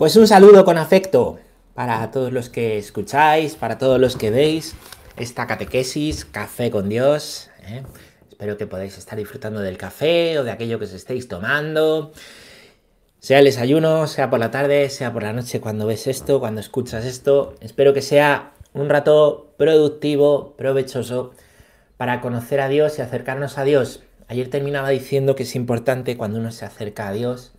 Pues un saludo con afecto para todos los que escucháis, para todos los que veis esta catequesis, Café con Dios. ¿eh? Espero que podáis estar disfrutando del café o de aquello que os estéis tomando. Sea el desayuno, sea por la tarde, sea por la noche cuando ves esto, cuando escuchas esto. Espero que sea un rato productivo, provechoso para conocer a Dios y acercarnos a Dios. Ayer terminaba diciendo que es importante cuando uno se acerca a Dios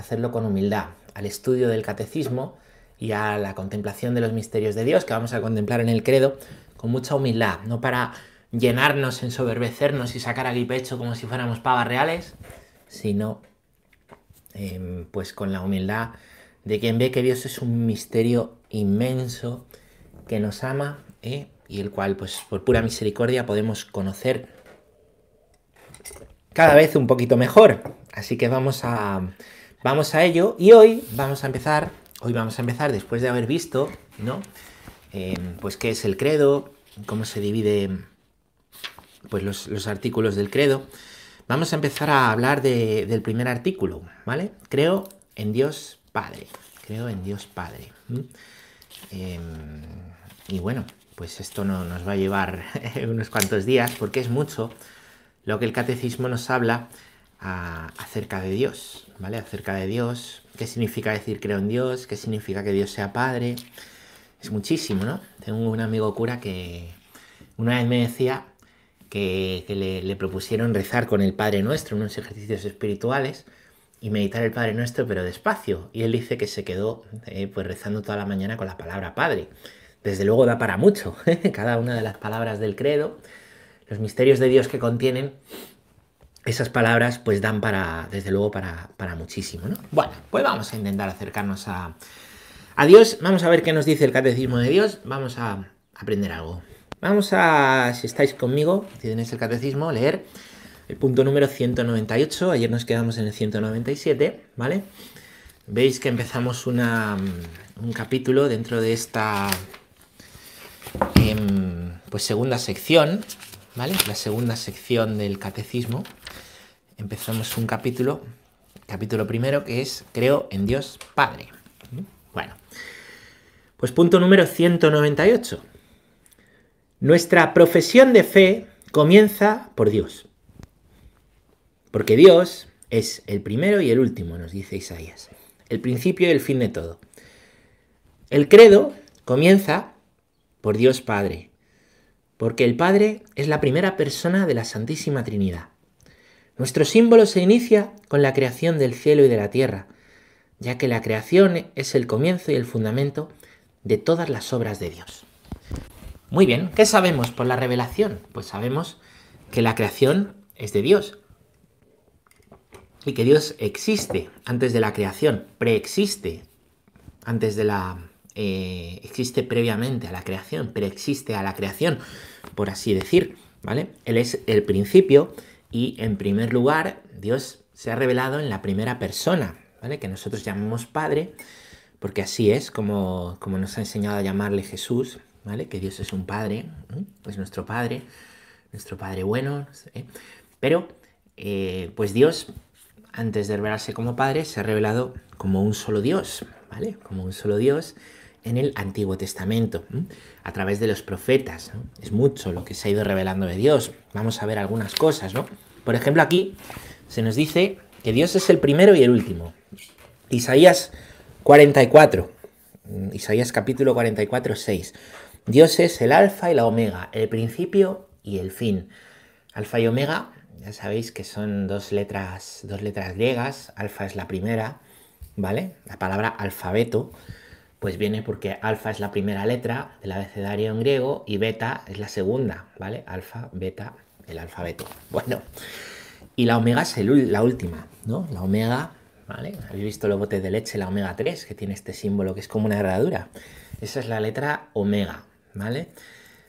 hacerlo con humildad, al estudio del catecismo y a la contemplación de los misterios de Dios que vamos a contemplar en el credo con mucha humildad, no para llenarnos, ensoberbecernos y sacar aquí pecho como si fuéramos pavas reales, sino em, pues con la humildad de quien ve que Dios es un misterio inmenso que nos ama ¿eh? y el cual pues por pura misericordia podemos conocer cada vez un poquito mejor. Así que vamos a Vamos a ello y hoy vamos a empezar, hoy vamos a empezar después de haber visto, ¿no? Em, pues qué es el credo, cómo se divide pues los, artículos del credo. Vamos a empezar a hablar del primer artículo, ¿vale? Creo en Dios Padre, creo en Dios Padre. Em, y bueno, pues esto no, nos va a llevar unos cuantos días porque es mucho lo que el catecismo nos habla acerca de Dios, Acerca de Dios, qué significa decir creo en Dios, qué significa que Dios sea Padre. Es muchísimo, ¿no? Tengo un amigo cura que una vez me decía que, le, propusieron rezar con el Padre Nuestro, unos ejercicios espirituales, y meditar el Padre Nuestro, pero despacio. Y él dice que se quedó eh, pues rezando toda la mañana con la palabra Padre. Desde luego da para mucho, cada una de las palabras del credo, los misterios de Dios que contienen, esas palabras pues dan para, desde luego, para, muchísimo, ¿no? Bueno, pues vamos a intentar acercarnos a, a Dios, vamos a ver qué nos dice el catecismo de Dios, vamos a aprender algo. Vamos a, si estáis conmigo, si tenéis el catecismo, leer el punto número 198, ayer nos quedamos en el 197, ¿vale? Veis que empezamos una, un capítulo dentro de esta em, pues segunda sección, ¿vale? La segunda sección del catecismo, empezamos un capítulo, capítulo primero, que es Creo en Dios Padre. Bueno, pues punto número 198. Nuestra profesión de fe comienza por Dios. Porque Dios es el primero y el último, nos dice Isaías. El principio y el fin de todo. El credo comienza por Dios Padre. Porque el Padre es la primera persona de la Santísima Trinidad. Nuestro símbolo se inicia con la creación del cielo y de la tierra, ya que la creación es el comienzo y el fundamento de todas las obras de Dios. Muy bien, ¿qué sabemos por la revelación? Pues sabemos que la creación es de Dios y que Dios existe antes de la creación, preexiste antes de la... Eh, existe previamente a la creación, preexiste a la creación, por así decir, ¿vale? Él es el principio y en primer lugar, Dios se ha revelado en la primera persona, ¿vale? Que nosotros llamamos Padre, porque así es como, como nos ha enseñado a llamarle Jesús, ¿vale? Que Dios es un Padre, es nuestro Padre, nuestro Padre bueno, pero eh, pues Dios, antes de revelarse como Padre, se ha revelado como un solo Dios, ¿vale? Como un solo Dios en el Antiguo Testamento, a través de los profetas. Es mucho lo que se ha ido revelando de Dios. Vamos a ver algunas cosas, ¿no? Por ejemplo, aquí se nos dice que Dios es el primero y el último. Isaías 44, Isaías capítulo 44, 6. Dios es el alfa y la omega, el principio y el fin. Alfa y omega, ya sabéis que son dos letras, dos letras griegas. Alfa es la primera, ¿vale? La palabra alfabeto pues viene porque alfa es la primera letra del abecedario en griego y beta es la segunda, ¿vale? Alfa, beta, el alfabeto. Bueno, y la omega es la última, ¿no? La omega, ¿vale? Habéis visto los botes de leche, la omega 3, que tiene este símbolo que es como una herradura. Esa es la letra omega, ¿vale?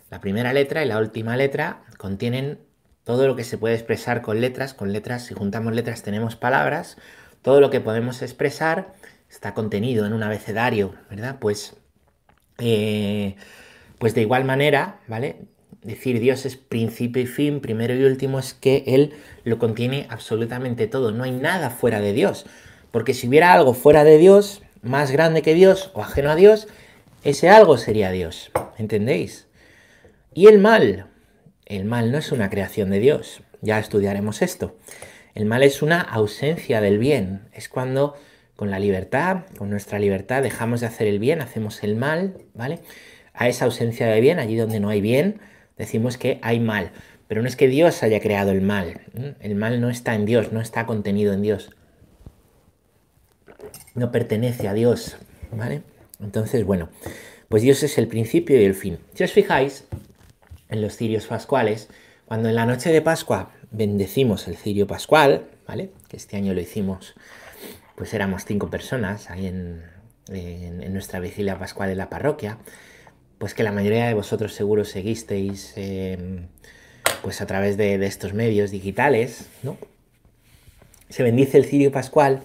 La primera letra y la última letra contienen todo lo que se puede expresar con letras. Con letras, si juntamos letras tenemos palabras. Todo lo que podemos expresar está contenido en un abecedario, ¿verdad? Pues, eh, pues de igual manera, ¿vale? Decir Dios es principio y fin, primero y último, es que Él lo contiene absolutamente todo. No hay nada fuera de Dios. Porque si hubiera algo fuera de Dios, más grande que Dios o ajeno a Dios, ese algo sería Dios. ¿Entendéis? Y el mal. El mal no es una creación de Dios. Ya estudiaremos esto. El mal es una ausencia del bien. Es cuando con la libertad, con nuestra libertad, dejamos de hacer el bien, hacemos el mal, ¿vale? A esa ausencia de bien, allí donde no hay bien, decimos que hay mal. Pero no es que Dios haya creado el mal. El mal no está en Dios, no está contenido en Dios. No pertenece a Dios, ¿vale? Entonces, bueno, pues Dios es el principio y el fin. Si os fijáis en los cirios pascuales, cuando en la noche de Pascua bendecimos el cirio pascual, ¿vale? Que este año lo hicimos, pues éramos cinco personas ahí en, nuestra vigilia pascual en la parroquia, pues que la mayoría de vosotros seguro seguisteis em, pues a través de, de, estos medios digitales, ¿no? Se bendice el cirio pascual,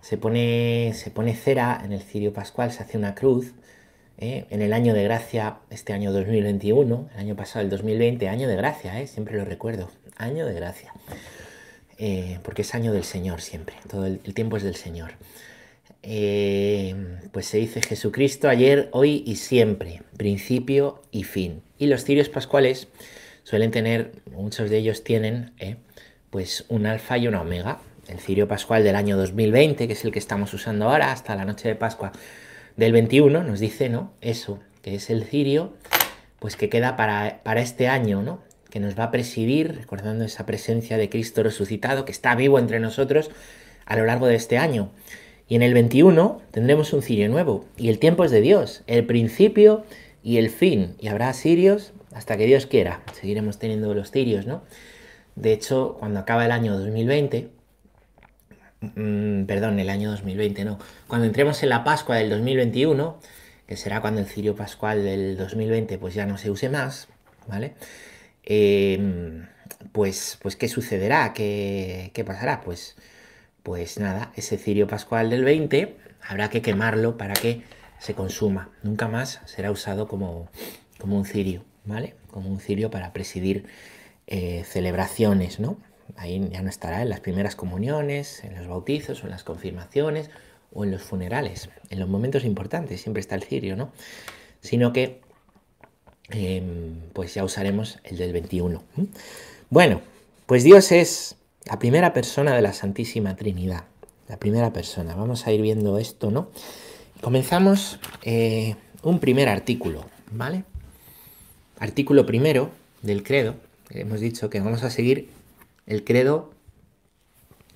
se pone, se pone cera en el cirio pascual, se hace una cruz, ¿eh? en el año de gracia, este año 2021, el año pasado, el 2020, año de gracia, ¿eh? siempre lo recuerdo, año de gracia, eh, porque es año del Señor siempre, todo el, tiempo es del Señor. pues se dice Jesucristo ayer, hoy y siempre, principio y fin. Y los cirios pascuales suelen tener, muchos de ellos tienen, pues un alfa y una omega. El cirio pascual del año 2020, que es el que estamos usando ahora, hasta la noche de Pascua del 21 nos dice, ¿no? Eso, que es el cirio, pues que queda para, para este año, ¿no? Que nos va a presidir, recordando esa presencia de Cristo resucitado, que está vivo entre nosotros a lo largo de este año. Y en el 21 tendremos un cirio nuevo, y el tiempo es de Dios, el principio y el fin, y habrá cirios hasta que Dios quiera, seguiremos teniendo los cirios, ¿no? De hecho, cuando acaba el año 2020, Mm, perdón, el año 2020, no. Cuando entremos en la Pascua del 2021, que será cuando el cirio pascual del 2020 pues ya no se use más, ¿vale? Em, pues, pues, ¿qué sucederá? ¿Qué, ¿Qué, pasará? Pues, pues nada, ese cirio pascual del 20 habrá que quemarlo para que se consuma. Nunca más será usado como, como un cirio, ¿vale? Como un cirio para presidir eh, celebraciones, ¿no? Ahí ya no estará en las primeras comuniones, en los bautizos en las confirmaciones o en los funerales. En los momentos importantes siempre está el cirio, ¿no? Sino que em, pues ya usaremos el del 21. Bueno, pues Dios es la primera persona de la Santísima Trinidad. La primera persona. Vamos a ir viendo esto, ¿no? Comenzamos eh, un primer artículo, ¿vale? Artículo primero del credo. Hemos dicho que vamos a seguir el credo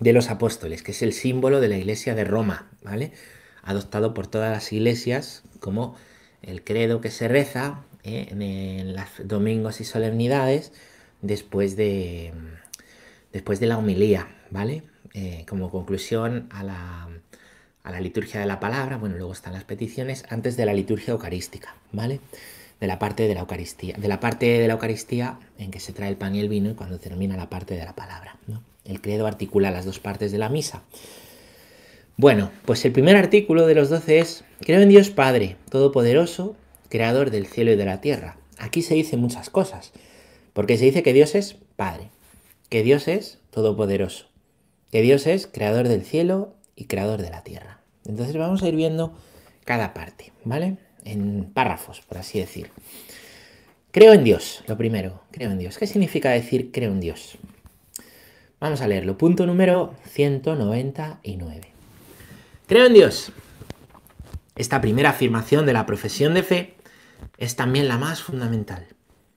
de los apóstoles, que es el símbolo de la iglesia de Roma, ¿vale? Adoptado por todas las iglesias como el credo que se reza ¿eh? en, los domingos y solemnidades después de, después de la homilía, ¿vale? Eh, como conclusión a la, a la liturgia de la palabra, bueno, luego están las peticiones, antes de la liturgia eucarística, ¿vale? de la parte de la Eucaristía, de la parte de la Eucaristía en que se trae el pan y el vino y cuando termina la parte de la palabra. El credo articula las dos partes de la misa. Bueno, pues el primer artículo de los doce es, creo en Dios Padre, Todopoderoso, Creador del cielo y de la tierra. Aquí se dicen muchas cosas, porque se dice que Dios es Padre, que Dios es Todopoderoso, que Dios es Creador del cielo y Creador de la tierra. Entonces vamos a ir viendo cada parte, ¿vale? en párrafos, por así decir. Creo en Dios, lo primero, creo en Dios. ¿Qué significa decir creo en Dios? Vamos a leerlo. Punto número 199. Creo en Dios. Esta primera afirmación de la profesión de fe es también la más fundamental.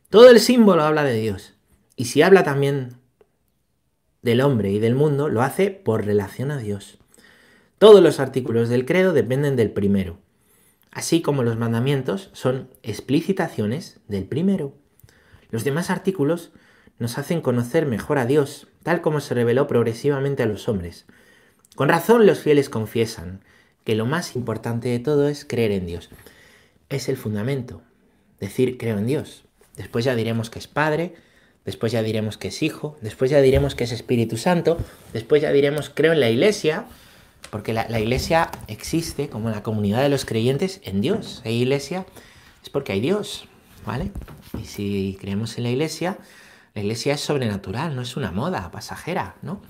Todo el símbolo habla de Dios. Y si habla también del hombre y del mundo, lo hace por relación a Dios. Todos los artículos del credo dependen del primero así como los mandamientos son explicitaciones del primero. Los demás artículos nos hacen conocer mejor a Dios, tal como se reveló progresivamente a los hombres. Con razón los fieles confiesan que lo más importante de todo es creer en Dios. Es el fundamento, decir creo en Dios. Después ya diremos que es Padre, después ya diremos que es Hijo, después ya diremos que es Espíritu Santo, después ya diremos creo en la Iglesia, porque la, iglesia existe como la comunidad de los creyentes en Dios. Hay iglesia es porque hay Dios, ¿vale? Y si creemos en la iglesia, la iglesia es sobrenatural, no es una moda pasajera, ¿no?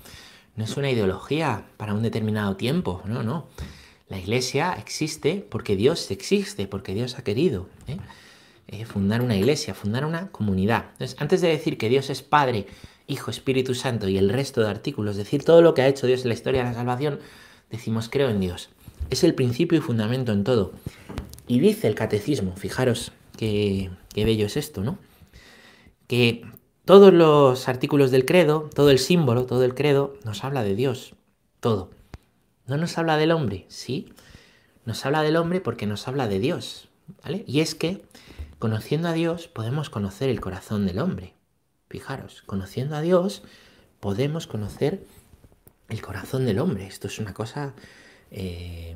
No es una ideología para un determinado tiempo, no, no. La iglesia existe porque Dios existe, porque Dios ha querido ¿eh? Eh, fundar una iglesia, fundar una comunidad. Entonces, antes de decir que Dios es Padre, Hijo, Espíritu Santo y el resto de artículos, decir todo lo que ha hecho Dios en la historia de la salvación, decimos creo en Dios. Es el principio y fundamento en todo. Y dice el catecismo, fijaros qué, qué bello es esto, ¿no? Que todos los artículos del credo, todo el símbolo, todo el credo, nos habla de Dios, todo. No nos habla del hombre, sí, nos habla del hombre porque nos habla de Dios, ¿vale? Y es que conociendo a Dios podemos conocer el corazón del hombre. Fijaros, conociendo a Dios podemos conocer el corazón del hombre. Esto es una cosa eh,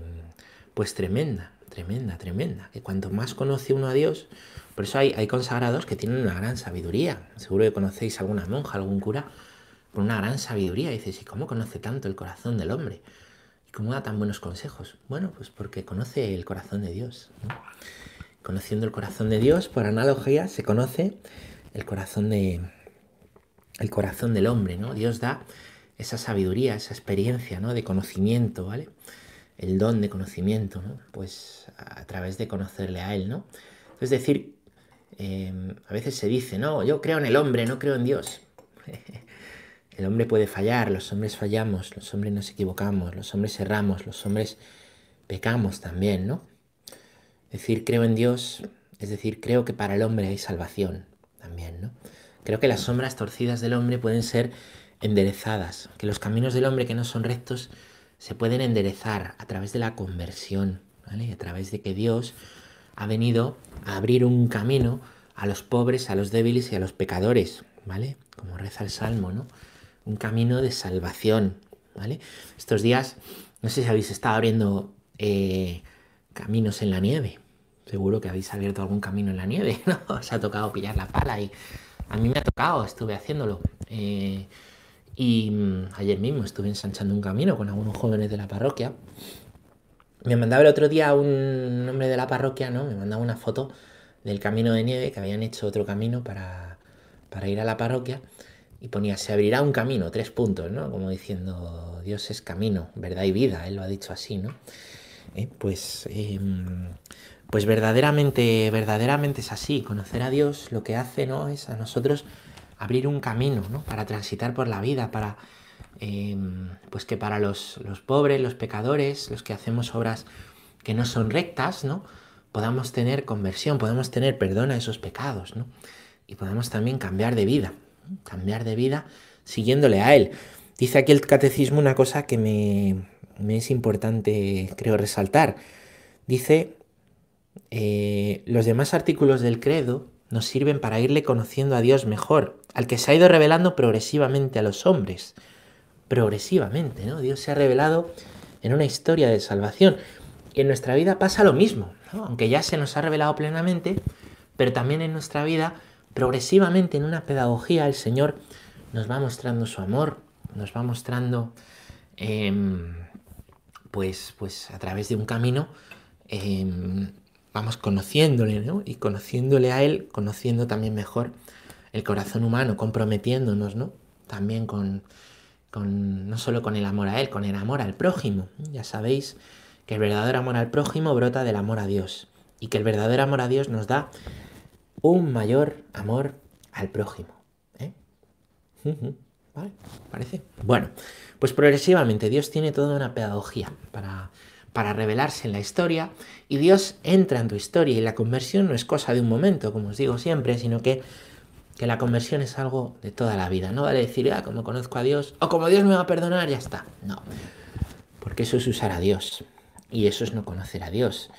pues tremenda, tremenda, tremenda. Que cuanto más conoce uno a Dios, por eso hay, consagrados que tienen una gran sabiduría. Seguro que conocéis alguna monja, algún cura, con una gran sabiduría. Y dices, ¿y cómo conoce tanto el corazón del hombre? ¿Y cómo da tan buenos consejos? Bueno, pues porque conoce el corazón de Dios. Conociendo el corazón de Dios, por analogía, se conoce el corazón de, el corazón del hombre, ¿no? Dios da esa sabiduría, esa experiencia, ¿no? De conocimiento, ¿vale? El don de conocimiento, ¿no? Pues a través de conocerle a Él, ¿no? Es decir, em, a veces se dice, no, yo creo en el hombre, no creo en Dios. el hombre puede fallar, los hombres fallamos, los hombres nos equivocamos, los hombres erramos, los hombres pecamos también, ¿no? Decir creo en Dios, es decir, creo que para el hombre hay salvación también, ¿no? Creo que las sombras torcidas del hombre pueden ser enderezadas, que los caminos del hombre que no son rectos se pueden enderezar a través de la conversión, ¿vale? A través de que Dios ha venido a abrir un camino a los pobres, a los débiles y a los pecadores, ¿vale? Como reza el Salmo, ¿no? Un camino de salvación, ¿vale? Estos días, no sé si habéis estado abriendo eh, caminos en la nieve. Seguro que habéis abierto algún camino en la nieve, ¿no? Os ha tocado pillar la pala y a mí me ha tocado, estuve haciéndolo. Eh, y mm, ayer mismo estuve ensanchando un camino con algunos jóvenes de la parroquia. Me mandaba el otro día un hombre de la parroquia, ¿no? Me mandaba una foto del camino de nieve que habían hecho otro camino para, para ir a la parroquia. Y ponía, se abrirá un camino, tres puntos, ¿no? Como diciendo, Dios es camino, verdad y vida, él lo ha dicho así, ¿no? Eh, pues, em, pues verdaderamente, verdaderamente es así. Conocer a Dios lo que hace, ¿no? Es a nosotros abrir un camino, ¿no? Para transitar por la vida, para, em, pues que para los, los, pobres, los pecadores, los que hacemos obras que no son rectas, ¿no? Podamos tener conversión, podamos tener perdón a esos pecados, ¿no? Y podamos también cambiar de vida, cambiar de vida siguiéndole a Él. Dice aquí el catecismo una cosa que me, me es importante, creo, resaltar. Dice, eh, los demás artículos del credo nos sirven para irle conociendo a Dios mejor, al que se ha ido revelando progresivamente a los hombres. Progresivamente, ¿no? Dios se ha revelado en una historia de salvación. Y en nuestra vida pasa lo mismo, aunque ya se nos ha revelado plenamente, pero también en nuestra vida, progresivamente en una pedagogía, el Señor nos va mostrando su amor, nos va mostrando, em, pues, pues a través de un camino, em, vamos conociéndole, ¿no? Y conociéndole a Él, conociendo también mejor el corazón humano, comprometiéndonos, ¿no? También con, con, no solo con el amor a Él, con el amor al prójimo. Ya sabéis que el verdadero amor al prójimo brota del amor a Dios y que el verdadero amor a Dios nos da un mayor amor al prójimo. ¿eh? ¿Vale? ¿Parece? Bueno, pues progresivamente Dios tiene toda una pedagogía para para revelarse en la historia y Dios entra en tu historia y la conversión no es cosa de un momento, como os digo siempre, sino que, que la conversión es algo de toda la vida. No vale decir, ah, como conozco a Dios o como Dios me va a perdonar, ya está. No, porque eso es usar a Dios y eso es no conocer a Dios.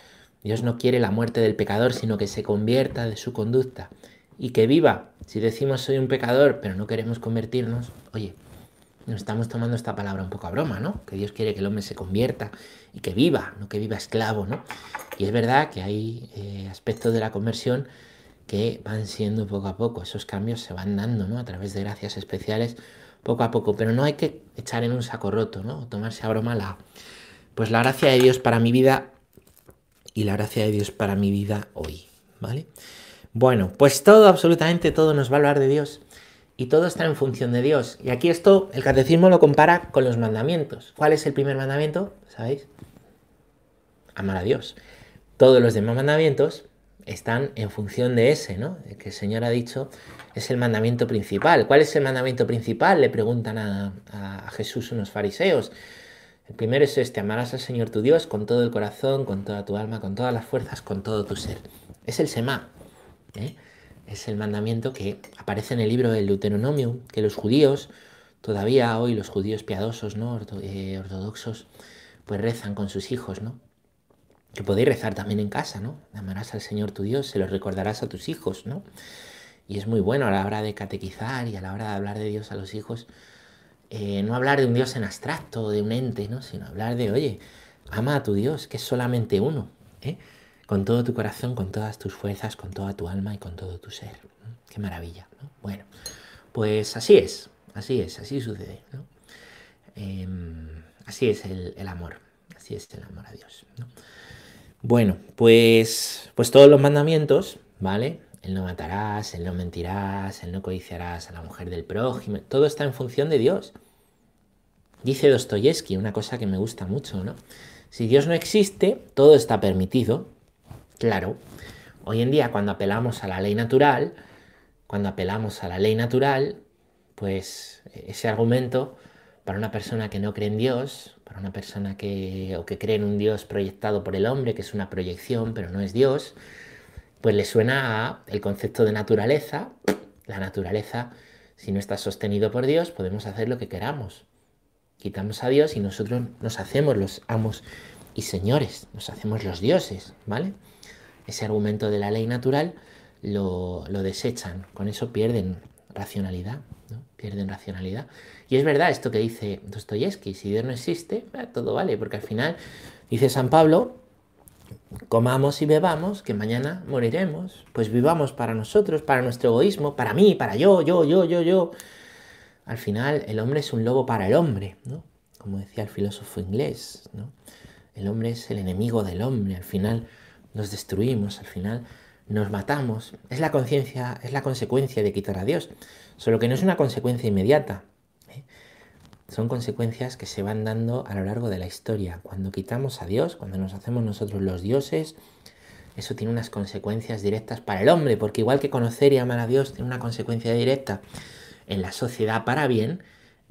Dios no quiere la muerte del pecador, sino que se convierta de su conducta y que viva. Si decimos soy un pecador, pero no queremos convertirnos, oye, nos estamos tomando esta palabra un poco a broma, ¿no? Que Dios quiere que el hombre se convierta y que viva, no que viva esclavo, ¿no? Y es verdad que hay eh, aspectos de la conversión que van siendo poco a poco, esos cambios se van dando, ¿no? A través de gracias especiales, poco a poco, pero no hay que echar en un saco roto, ¿no? O tomarse a broma la, pues la gracia de Dios para mi vida y la gracia de Dios para mi vida hoy, ¿vale? Bueno, pues todo, absolutamente todo nos va a hablar de Dios y todo está en función de Dios. Y aquí esto, el catecismo lo compara con los mandamientos. ¿Cuál es el primer mandamiento? ¿Sabéis? amar a Dios. Todos los demás mandamientos están en función de ese, ¿no? que el Señor ha dicho es el mandamiento principal. ¿Cuál es el mandamiento principal? Le preguntan a, a Jesús unos fariseos. El primero es este, amarás al Señor tu Dios con todo el corazón, con toda tu alma, con todas las fuerzas, con todo tu ser. Es el Semá. ¿eh? Es el mandamiento que aparece en el libro del Deuteronomio, que los judíos, todavía hoy los judíos piadosos, ¿no? Eh, ortodoxos, pues rezan con sus hijos, ¿no? Que podéis rezar también en casa, ¿no? Amarás al Señor tu Dios, se lo recordarás a tus hijos, ¿no? Y es muy bueno a la hora de catequizar y a la hora de hablar de Dios a los hijos, eh, no hablar de un Dios en abstracto, de un ente, ¿no? Sino hablar de, oye, ama a tu Dios, que es solamente uno, ¿eh? Con todo tu corazón, con todas tus fuerzas, con toda tu alma y con todo tu ser. Qué maravilla, ¿no? Bueno, pues así es, así es, así sucede, ¿no? Em, así es el, amor, así es el amor a Dios, ¿no? Bueno, pues, pues todos los mandamientos, ¿vale? El no matarás, el no mentirás, el no codiciarás a la mujer del prójimo, todo está en función de Dios. Dice Dostoyevsky una cosa que me gusta mucho, ¿no? Si Dios no existe, todo está permitido. Claro, hoy en día cuando apelamos a la ley natural, cuando apelamos a la ley natural, pues ese argumento para una persona que no cree en Dios, para una persona que o que cree en un Dios proyectado por el hombre, que es una proyección, pero no es Dios, pues le suena el concepto de naturaleza. La naturaleza, si no está sostenido por Dios, podemos hacer lo que queramos. Quitamos a Dios y nosotros nos hacemos los amos y señores, nos hacemos los dioses, ¿vale? Ese argumento de la ley natural lo, desechan, con eso pierden racionalidad, ¿no? Pierden racionalidad. Y es verdad esto que dice Dostoyevsky, si Dios no existe, eh, todo vale, porque al final, dice San Pablo, comamos y bebamos, que mañana moriremos, pues vivamos para nosotros, para nuestro egoísmo, para mí, para yo, yo, yo, yo, yo. Al final el hombre es un lobo para el hombre, ¿no? Como decía el filósofo inglés, ¿no? El hombre es el enemigo del hombre, al final nos destruimos, al final nos matamos. Es la conciencia, es la consecuencia de quitar a Dios, solo que no es una consecuencia inmediata. Son consecuencias que se van dando a lo largo de la historia. Cuando quitamos a Dios, cuando nos hacemos nosotros los dioses, eso tiene unas consecuencias directas para el hombre, porque igual que conocer y amar a Dios tiene una consecuencia directa en la sociedad para bien,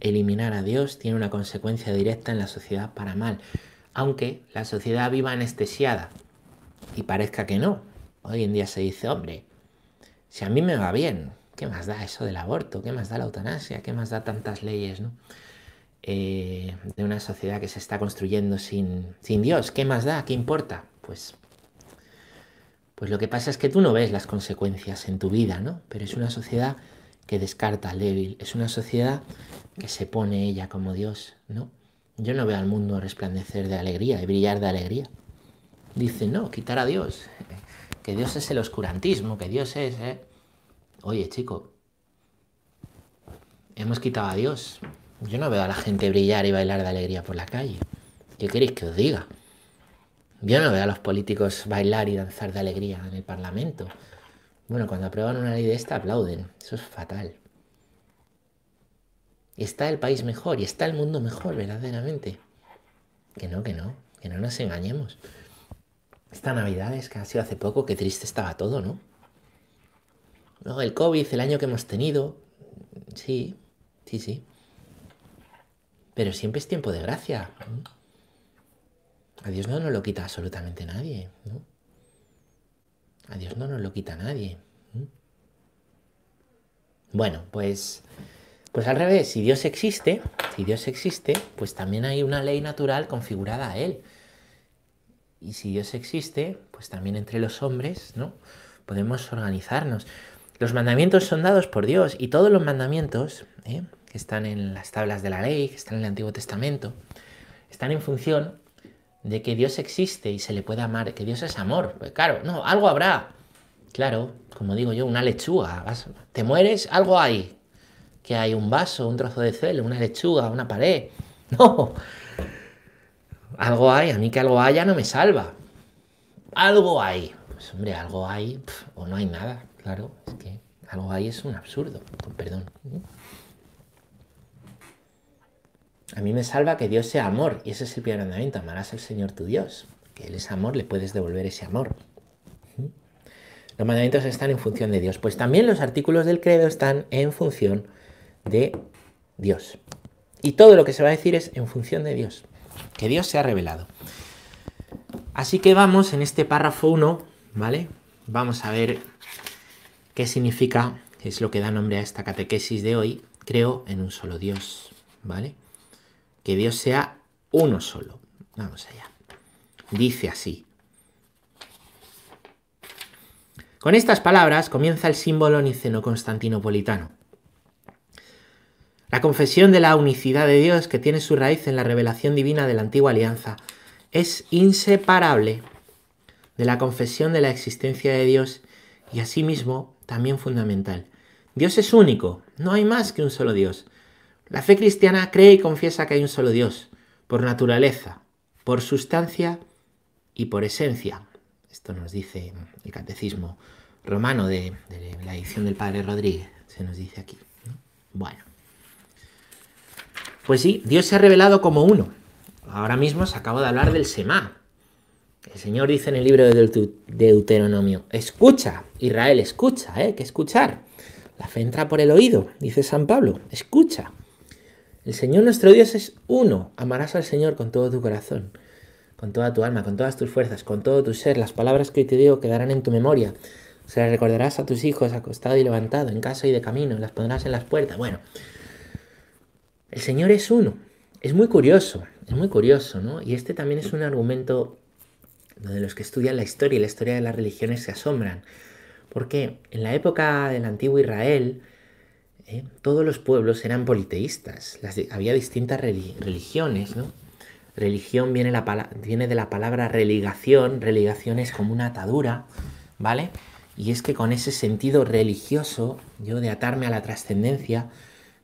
eliminar a Dios tiene una consecuencia directa en la sociedad para mal. Aunque la sociedad viva anestesiada y parezca que no. Hoy en día se dice, hombre, si a mí me va bien, ¿qué más da eso del aborto? ¿Qué más da la eutanasia? ¿Qué más da tantas leyes? ¿no? Eh, de una sociedad que se está construyendo sin, sin Dios. ¿Qué más da? ¿Qué importa? Pues, pues lo que pasa es que tú no ves las consecuencias en tu vida, ¿no? Pero es una sociedad que descarta al débil, es una sociedad que se pone ella como Dios, ¿no? Yo no veo al mundo resplandecer de alegría y brillar de alegría. Dice, no, quitar a Dios, que Dios es el oscurantismo, que Dios es... ¿eh? Oye, chico, hemos quitado a Dios, yo no veo a la gente brillar y bailar de alegría por la calle. ¿Qué queréis que os diga? Yo no veo a los políticos bailar y danzar de alegría en el Parlamento. Bueno, cuando aprueban una ley de esta aplauden. Eso es fatal. Y está el país mejor y está el mundo mejor, verdaderamente. Que no, que no, que no nos engañemos. Esta Navidad es que ha sido hace poco, qué triste estaba todo, ¿no? No, el COVID, el año que hemos tenido. Sí, sí, sí. Pero siempre es tiempo de gracia. A Dios no nos lo quita absolutamente nadie. ¿no? A Dios no nos lo quita nadie. Bueno, pues, pues al revés, si Dios existe, si Dios existe, pues también hay una ley natural configurada a Él. Y si Dios existe, pues también entre los hombres, ¿no? Podemos organizarnos. Los mandamientos son dados por Dios y todos los mandamientos, ¿eh? Que están en las tablas de la ley, que están en el Antiguo Testamento, están en función de que Dios existe y se le puede amar, que Dios es amor. Pues claro, no, algo habrá. Claro, como digo yo, una lechuga. te mueres, algo hay. Que hay un vaso, un trozo de celo, una lechuga, una pared. No. Algo hay, a mí que algo haya no me salva. Algo hay. Pues hombre, algo hay o no hay nada. Claro, es que algo hay es un absurdo. Perdón. A mí me salva que Dios sea amor, y ese es el primer mandamiento, amarás al Señor tu Dios. que Él es amor, le puedes devolver ese amor. Los mandamientos están en función de Dios. Pues también los artículos del credo están en función de Dios. Y todo lo que se va a decir es en función de Dios, que Dios se ha revelado. Así que vamos en este párrafo 1, ¿vale? Vamos a ver qué significa, es lo que da nombre a esta catequesis de hoy, creo en un solo Dios, ¿vale? Que Dios sea uno solo. Vamos allá. Dice así. Con estas palabras comienza el símbolo niceno-constantinopolitano. La confesión de la unicidad de Dios, que tiene su raíz en la revelación divina de la antigua alianza, es inseparable de la confesión de la existencia de Dios y asimismo también fundamental. Dios es único, no hay más que un solo Dios. La fe cristiana cree y confiesa que hay un solo Dios, por naturaleza, por sustancia y por esencia. Esto nos dice el catecismo romano de, la edición del padre Rodríguez, se nos dice aquí. Bueno. Pues sí, Dios se ha revelado como uno. Ahora mismo se acabo de hablar del Semá. El Señor dice en el libro de Deuteronomio, escucha, Israel, escucha, ¿eh? que escuchar. La fe entra por el oído, dice San Pablo, escucha. El Señor nuestro Dios es uno. Amarás al Señor con todo tu corazón, con toda tu alma, con todas tus fuerzas, con todo tu ser. Las palabras que hoy te digo quedarán en tu memoria. Se las recordarás a tus hijos acostado y levantado, en casa y de camino, las pondrás en las puertas. Bueno, el Señor es uno. Es muy curioso, es muy curioso, ¿no? Y este también es un argumento de los que estudian la historia y la historia de las religiones se asombran. Porque en la época del antiguo Israel, ¿eh? todos los pueblos eran politeístas. había distintas religiones, ¿no? Religión viene, la, viene de la palabra religación. Religación es como una atadura, ¿vale? Y es que con ese sentido religioso, yo de atarme a la trascendencia,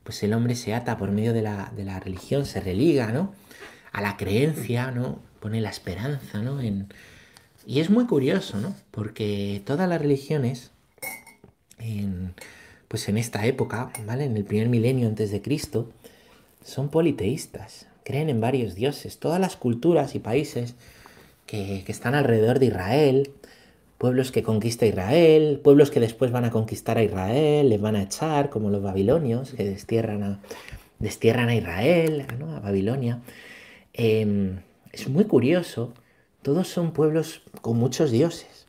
pues el hombre se ata por medio de la, religión, se religa, ¿no? A la creencia, ¿no? Pone la esperanza, ¿no? En... Y es muy curioso, ¿no? Porque todas las religiones, pues en esta época, ¿vale? En el primer milenio antes de Cristo, son politeístas, creen en varios dioses. Todas las culturas y países que, están alrededor de Israel, pueblos que conquista Israel, pueblos que después van a conquistar a Israel, les van a echar, como los babilonios, que destierran a, destierran a Israel, a Babilonia. Em, es muy curioso, todos son pueblos con muchos dioses.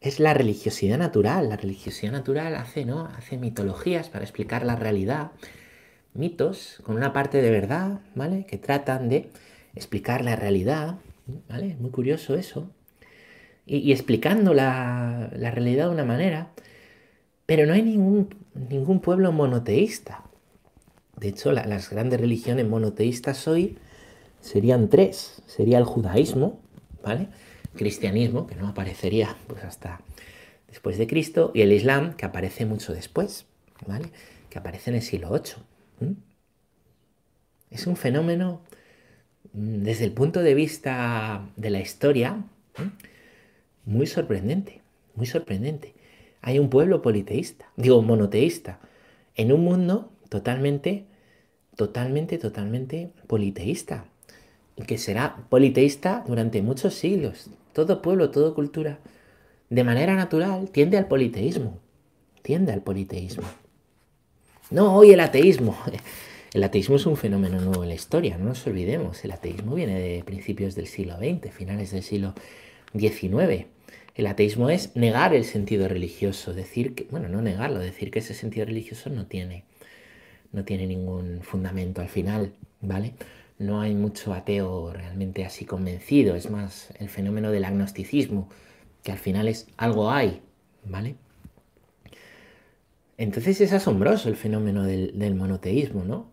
Es la religiosidad natural, la religiosidad natural hace, ¿no? hace mitologías para explicar la realidad, mitos con una parte de verdad, ¿vale? Que tratan de explicar la realidad, ¿vale? Muy curioso eso y, explicando la, realidad de una manera, pero no hay ningún, ningún pueblo monoteísta. De hecho, las grandes religiones monoteístas hoy serían tres. Sería el judaísmo, ¿vale? Cristianismo, que no aparecería pues, hasta después de Cristo, y el Islam, que aparece mucho después, ¿vale? Que aparece en el siglo VIII. Es un fenómeno, mm, desde el punto de vista de la historia, muy sorprendente, muy sorprendente. Hay un pueblo politeísta, digo monoteísta, en un mundo totalmente, totalmente, totalmente politeísta. Que será politeísta durante muchos siglos. Todo pueblo, toda cultura, de manera natural, tiende al politeísmo. Tiende al politeísmo. No hoy el ateísmo. El ateísmo es un fenómeno nuevo en la historia, no nos olvidemos. El ateísmo viene de principios del siglo XX, finales del siglo XIX. El ateísmo es negar el sentido religioso, decir que, bueno, no negarlo, decir que ese sentido religioso no tiene, no tiene ningún fundamento al final, ¿vale? No hay mucho ateo realmente así convencido, es más el fenómeno del agnosticismo, que al final es algo hay, ¿vale? Entonces es asombroso el fenómeno del, monoteísmo, ¿no?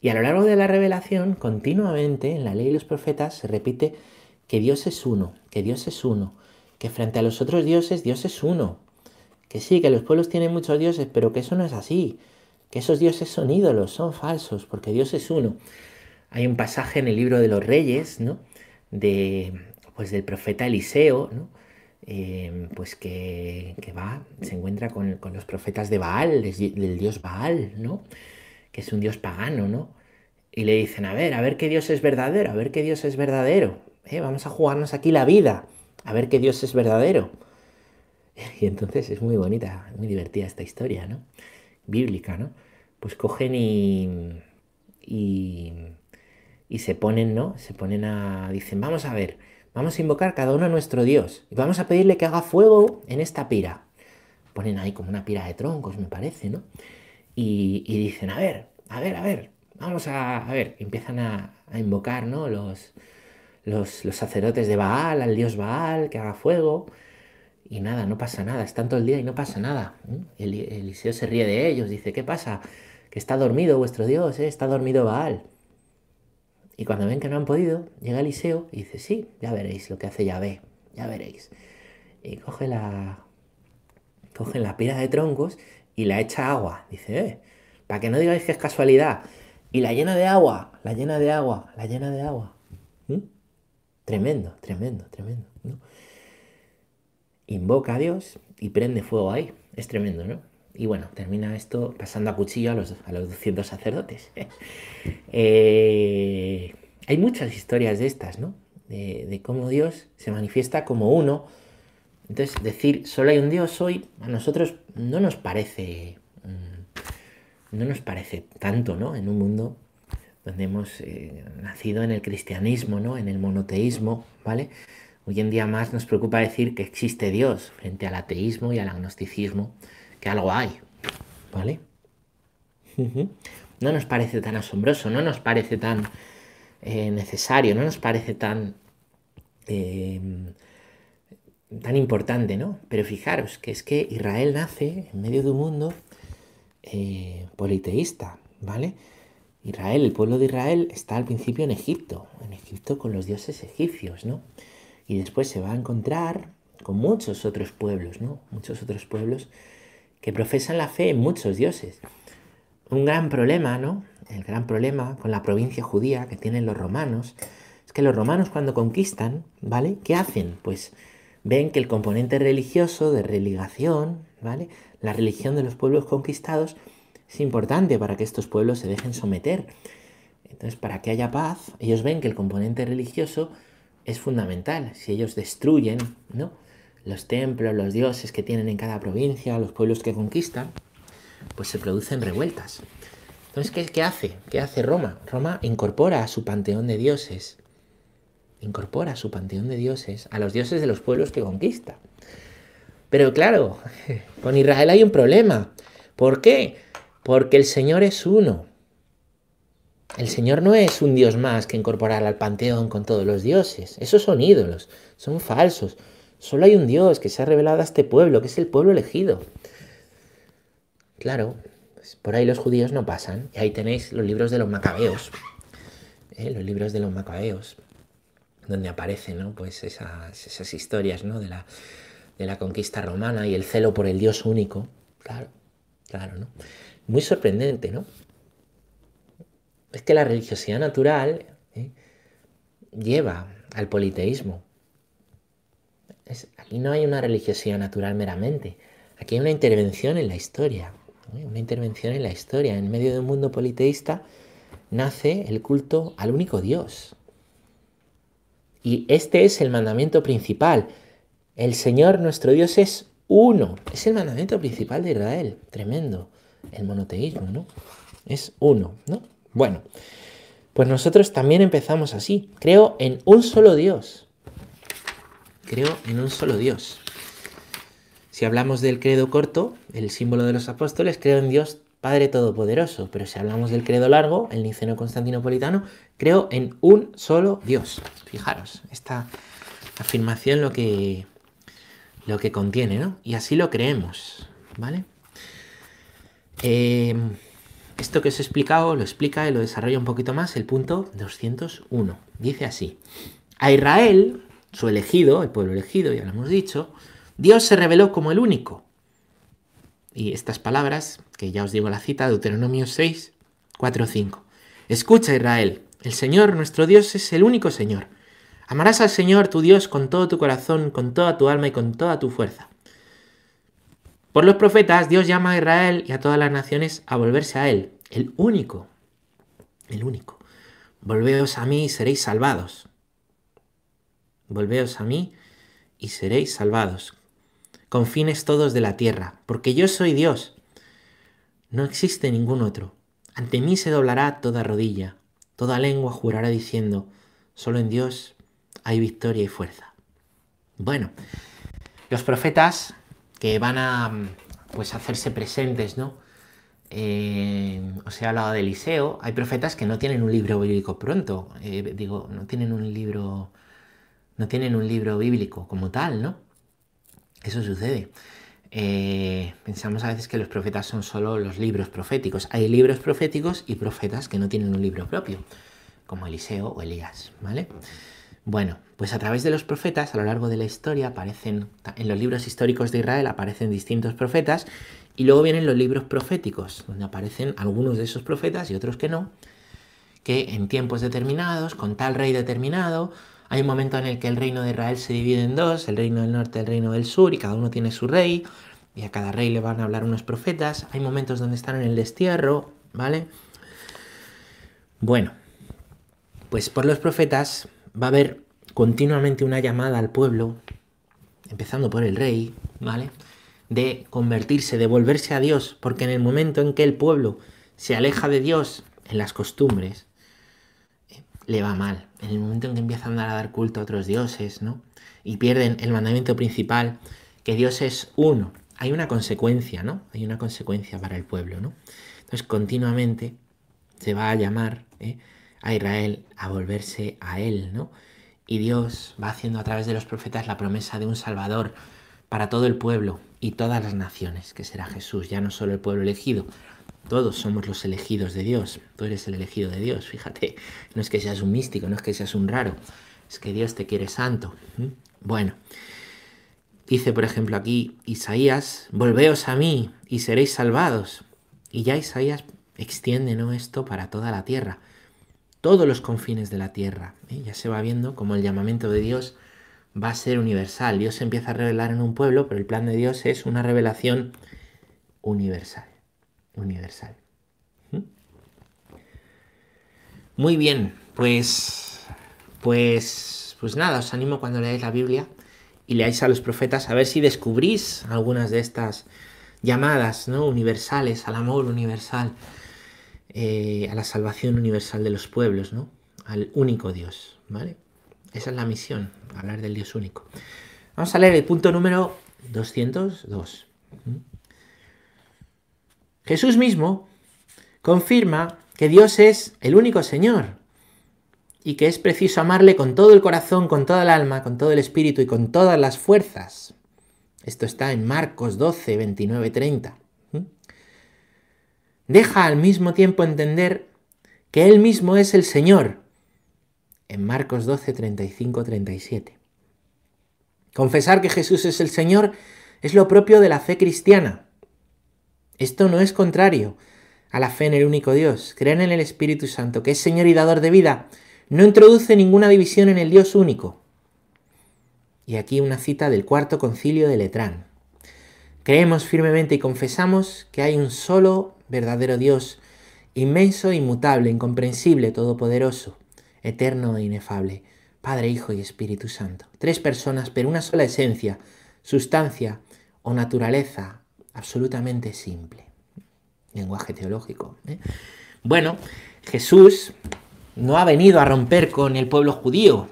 Y a lo largo de la revelación, continuamente en la ley de los profetas se repite que Dios es uno, que Dios es uno, que frente a los otros dioses Dios es uno. Que sí, que los pueblos tienen muchos dioses, pero que eso no es así. Que esos dioses son ídolos, son falsos, porque Dios es uno. Hay un pasaje en el libro de los reyes, ¿no? De, pues del profeta Eliseo, ¿no? Em, pues que, va, se encuentra con, los profetas de Baal, del dios Baal, ¿no? Que es un dios pagano, ¿no? Y le dicen, a ver, a ver qué dios es verdadero, a ver qué dios es verdadero. ¿eh? vamos a jugarnos aquí la vida, a ver que Dios es verdadero. Y entonces es muy bonita, muy divertida esta historia, ¿no? Bíblica, ¿no? Pues cogen y, y, y se ponen, ¿no? Se ponen a, dicen, vamos a ver, vamos a invocar cada uno a nuestro Dios y vamos a pedirle que haga fuego en esta pira. Ponen ahí como una pira de troncos, me parece, ¿no? Y, y dicen, a ver, a ver, a ver, vamos a, a ver, empiezan a, a invocar, ¿no? Los, los, sacerdotes de Baal, al dios Baal, que haga fuego. Y nada, no pasa nada, están todo el día y no pasa nada. Eliseo se ríe de ellos, dice, ¿qué pasa? Que está dormido vuestro dios, ¿eh? está dormido Baal. Y cuando ven que no han podido, llega Eliseo y dice, sí, ya veréis lo que hace Yahvé, ya veréis. Y coge la, coge la pira de troncos y la echa agua. Dice, eh, para que no digáis que es casualidad. Y la llena de agua, la llena de agua, la llena de agua. ¿Mm? Tremendo, tremendo, tremendo. Invoca a Dios y prende fuego ahí. Es tremendo, ¿no? Y bueno, termina esto pasando a cuchillo a los, a los 200 sacerdotes. Eh, hay muchas historias de estas, ¿no? De, cómo Dios se manifiesta como uno. Entonces, decir solo hay un Dios hoy, a nosotros no nos parece. Mm, no nos parece tanto, ¿no? En un mundo donde hemos eh, nacido en el cristianismo, ¿no? En el monoteísmo, ¿vale? Hoy en día más nos preocupa decir que existe Dios frente al ateísmo y al agnosticismo, que algo hay, ¿vale? No nos parece tan asombroso, no nos parece tan eh, necesario, no nos parece tan, em, tan importante, ¿no? Pero fijaros que es que Israel nace en medio de un mundo eh, politeísta, ¿vale? Israel, el pueblo de Israel está al principio en Egipto, en Egipto con los dioses egipcios, ¿no? Y después se va a encontrar con muchos otros pueblos, ¿no? Muchos otros pueblos que profesan la fe en muchos dioses. Un gran problema, ¿no? El gran problema con la provincia judía que tienen los romanos es que los romanos cuando conquistan, ¿vale? ¿Qué hacen? Pues ven que el componente religioso de religación, ¿vale? La religión de los pueblos conquistados es importante para que estos pueblos se dejen someter. Entonces, para que haya paz, ellos ven que el componente religioso es fundamental. Si ellos destruyen ¿no? Los templos, los dioses que tienen en cada provincia, los pueblos que conquistan, pues se producen revueltas. Entonces, ¿qué, hace? ¿Qué hace Roma? Roma incorpora a su panteón de dioses, incorpora a su panteón de dioses a los dioses de los pueblos que conquista. Pero claro, con Israel hay un problema. ¿Por qué? Porque el Señor es uno. El Señor no es un Dios más que incorporar al panteón con todos los dioses. Esos son ídolos, son falsos. Solo hay un Dios que se ha revelado a este pueblo, que es el pueblo elegido. Claro, pues por ahí los judíos no pasan. Y ahí tenéis los libros de los macabeos. ¿eh? Los libros de los macabeos. Donde aparecen ¿no? pues esas, esas historias ¿no? de, la, de la conquista romana y el celo por el Dios único. Claro, claro, ¿no? muy sorprendente, ¿no? Es que la religiosidad natural ¿eh? lleva al politeísmo. Aquí no hay una religiosidad natural meramente, aquí hay una intervención en la historia, una intervención en la historia. En medio de un mundo politeísta nace el culto al único Dios. Y este es el mandamiento principal. El Señor nuestro Dios es uno. Es el mandamiento principal de Israel. Tremendo el monoteísmo, ¿no? Es uno, ¿no? Bueno, pues nosotros también empezamos así. Creo en un solo Dios. Creo en un solo Dios. Si hablamos del credo corto, el símbolo de los apóstoles, creo en Dios Padre Todopoderoso. Pero si hablamos del credo largo, el niceno constantinopolitano, creo en un solo Dios. Fijaros, esta afirmación lo que, lo que contiene, ¿no? Y así lo creemos, ¿vale? Em, esto que os he explicado lo explica y lo desarrolla un poquito más el punto 201. Dice así, a Israel, su elegido, el pueblo elegido, ya lo hemos dicho, Dios se reveló como el único. Y estas palabras, que ya os digo la cita, Deuteronomio 6, 4, 5. Escucha Israel, el Señor nuestro Dios es el único Señor. Amarás al Señor tu Dios con todo tu corazón, con toda tu alma y con toda tu fuerza. Por los profetas, Dios llama a Israel y a todas las naciones a volverse a Él, el único, el único. Volveos a mí y seréis salvados. Volveos a mí y seréis salvados. Confines todos de la tierra, porque yo soy Dios. No existe ningún otro. Ante mí se doblará toda rodilla, toda lengua jurará diciendo, solo en Dios hay victoria y fuerza. Bueno, los profetas que van a pues hacerse presentes, ¿no? Eh, os he hablado de Eliseo, hay profetas que no tienen un libro bíblico pronto, eh, digo, no tienen un libro, no tienen un libro bíblico como tal, ¿no? Eso sucede. Eh, pensamos a veces que los profetas son solo los libros proféticos. Hay libros proféticos y profetas que no tienen un libro propio, como Eliseo o Elías, ¿vale? Bueno, pues a través de los profetas a lo largo de la historia aparecen, en los libros históricos de Israel aparecen distintos profetas y luego vienen los libros proféticos, donde aparecen algunos de esos profetas y otros que no, que en tiempos determinados, con tal rey determinado, hay un momento en el que el reino de Israel se divide en dos, el reino del norte y el reino del sur, y cada uno tiene su rey, y a cada rey le van a hablar unos profetas. Hay momentos donde están en el destierro, ¿vale? Bueno, pues por los profetas va a haber continuamente una llamada al pueblo, empezando por el rey, ¿vale? De convertirse, de volverse a Dios, porque en el momento en que el pueblo se aleja de Dios en las costumbres, le va mal. En el momento en que empiezan a dar culto a otros dioses, ¿no? Y pierden el mandamiento principal, que Dios es uno. Hay una consecuencia, ¿no? Hay una consecuencia para el pueblo, ¿no? Entonces continuamente se va a llamar ¿eh? a Israel a volverse a Él, ¿no? Y Dios va haciendo a través de los profetas la promesa de un Salvador para todo el pueblo y todas las naciones, que será Jesús, ya no solo el pueblo elegido, todos somos los elegidos de Dios, tú eres el elegido de Dios, fíjate, no es que seas un místico, no es que seas un raro, es que Dios te quiere santo. Bueno, dice por ejemplo aquí Isaías, volveos a mí y seréis salvados. Y ya Isaías extiende ¿no? esto para toda la tierra todos los confines de la tierra. ¿eh? Ya se va viendo como el llamamiento de Dios va a ser universal. Dios se empieza a revelar en un pueblo, pero el plan de Dios es una revelación universal. Universal. ¿Mm? Muy bien, pues, pues, pues nada, os animo cuando leáis la Biblia y leáis a los profetas a ver si descubrís algunas de estas llamadas ¿no? universales, al amor universal eh, a la salvación universal de los pueblos, ¿no? Al único Dios, ¿vale? Esa es la misión, hablar del Dios único. Vamos a leer el punto número 202. Jesús mismo confirma que Dios es el único Señor y que es preciso amarle con todo el corazón, con toda el alma, con todo el espíritu y con todas las fuerzas. Esto está en Marcos 12, 29, 30 deja al mismo tiempo entender que Él mismo es el Señor. En Marcos 12, 35, 37. Confesar que Jesús es el Señor es lo propio de la fe cristiana. Esto no es contrario a la fe en el único Dios. Creer en el Espíritu Santo, que es Señor y dador de vida, no introduce ninguna división en el Dios único. Y aquí una cita del cuarto concilio de Letrán. Creemos firmemente y confesamos que hay un solo verdadero Dios, inmenso, inmutable, incomprensible, todopoderoso, eterno e inefable, Padre, Hijo y Espíritu Santo. Tres personas, pero una sola esencia, sustancia o naturaleza absolutamente simple. Lenguaje teológico. ¿eh? Bueno, Jesús no ha venido a romper con el pueblo judío.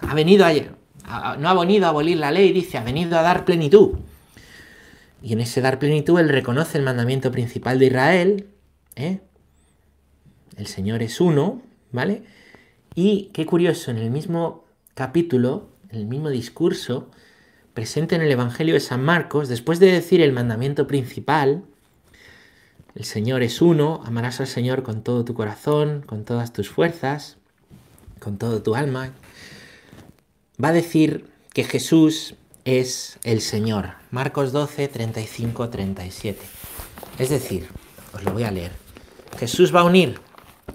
Ha venido a, no ha venido a abolir la ley, dice, ha venido a dar plenitud. Y en ese dar plenitud él reconoce el mandamiento principal de Israel. ¿eh? El Señor es uno, ¿vale? Y qué curioso, en el mismo capítulo, en el mismo discurso, presente en el Evangelio de San Marcos, después de decir el mandamiento principal, el Señor es uno, amarás al Señor con todo tu corazón, con todas tus fuerzas, con todo tu alma, va a decir que Jesús es el Señor. Marcos 12, 35, 37. Es decir, os lo voy a leer. Jesús va a unir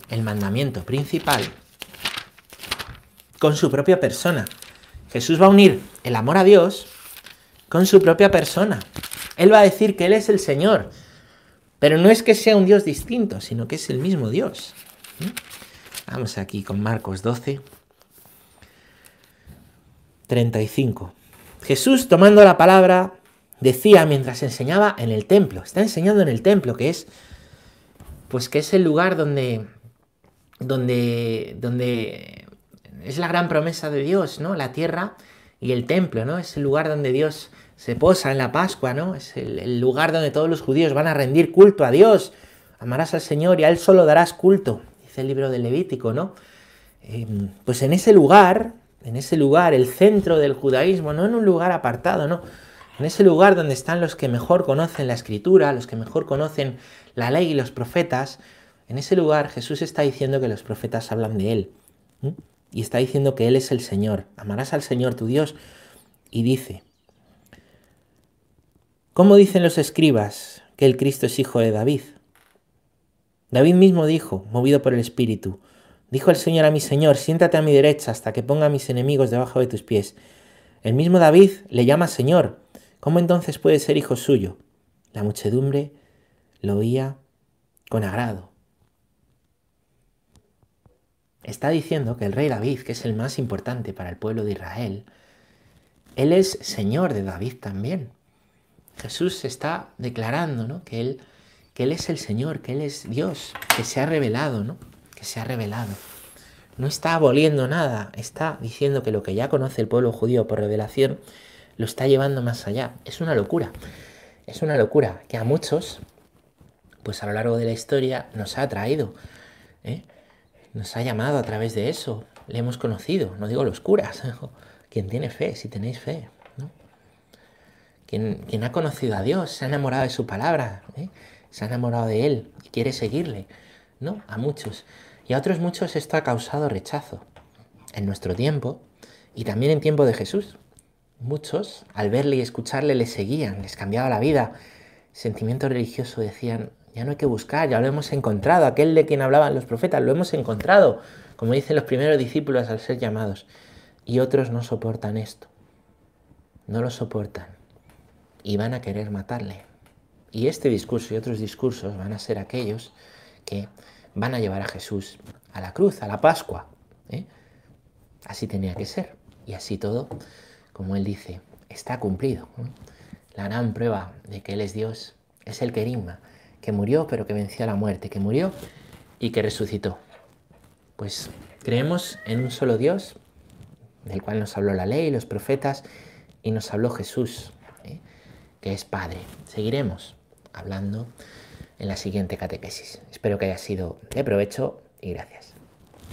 el mandamiento principal con su propia persona. Jesús va a unir el amor a Dios con su propia persona. Él va a decir que Él es el Señor. Pero no es que sea un Dios distinto, sino que es el mismo Dios. ¿Mm? Vamos aquí con Marcos 12, 35. Jesús, tomando la palabra, decía mientras enseñaba en el templo, está enseñando en el templo, que es, pues que es el lugar donde, donde, donde es la gran promesa de Dios, ¿no? La tierra y el templo, ¿no? Es el lugar donde Dios se posa en la Pascua, ¿no? Es el, lugar donde todos los judíos van a rendir culto a Dios. Amarás al Señor y a Él solo darás culto, dice el libro del Levítico, ¿no? Em, pues en ese lugar, en ese lugar, el centro del judaísmo, no en un lugar apartado, ¿no? En ese lugar donde están los que mejor conocen la escritura, los que mejor conocen la ley y los profetas, en ese lugar Jesús está diciendo que los profetas hablan de Él. Y está diciendo que Él es el Señor. Amarás al Señor tu Dios. Y dice, ¿cómo dicen los escribas que el Cristo es hijo de David? David mismo dijo, movido por el Espíritu, dijo el Señor a mi Señor, siéntate a mi derecha hasta que ponga a mis enemigos debajo de tus pies. El mismo David le llama Señor. ¿Cómo entonces puede ser hijo suyo? La muchedumbre lo oía con agrado está diciendo que el rey David, que es el más importante para el pueblo de Israel, él es Señor de David también. Jesús está declarando ¿no? que, él, que Él es el Señor, que Él es Dios, que se ha revelado, ¿no? que se ha revelado. No está aboliendo nada, está diciendo que lo que ya conoce el pueblo judío por revelación lo está llevando más allá. Es una locura, es una locura que a muchos, pues a lo largo de la historia, nos ha traído. ¿eh? Nos ha llamado a través de eso, le hemos conocido, no digo los curas, quien tiene fe, si tenéis fe, ¿no? Quien, ha conocido a Dios, se ha enamorado de su palabra, ¿eh? se ha enamorado de Él y quiere seguirle, ¿no? A muchos. Y a otros muchos esto ha causado rechazo en nuestro tiempo y también en tiempo de Jesús. Muchos, al verle y escucharle, le seguían, les cambiaba la vida. Sentimiento religioso decían, ya no hay que buscar, ya lo hemos encontrado. Aquel de quien hablaban los profetas, lo hemos encontrado, como dicen los primeros discípulos al ser llamados. Y otros no soportan esto. No lo soportan. Y van a querer matarle. Y este discurso y otros discursos van a ser aquellos que van a llevar a Jesús a la cruz, a la Pascua. ¿eh? Así tenía que ser. Y así todo, como él dice, está cumplido. La gran prueba de que Él es Dios es el querigma que murió pero que venció a la muerte, que murió y que resucitó. Pues creemos en un solo Dios, del cual nos habló la ley, los profetas, y nos habló Jesús, ¿eh? que es Padre. Seguiremos hablando en la siguiente catequesis. Espero que haya sido de provecho y gracias.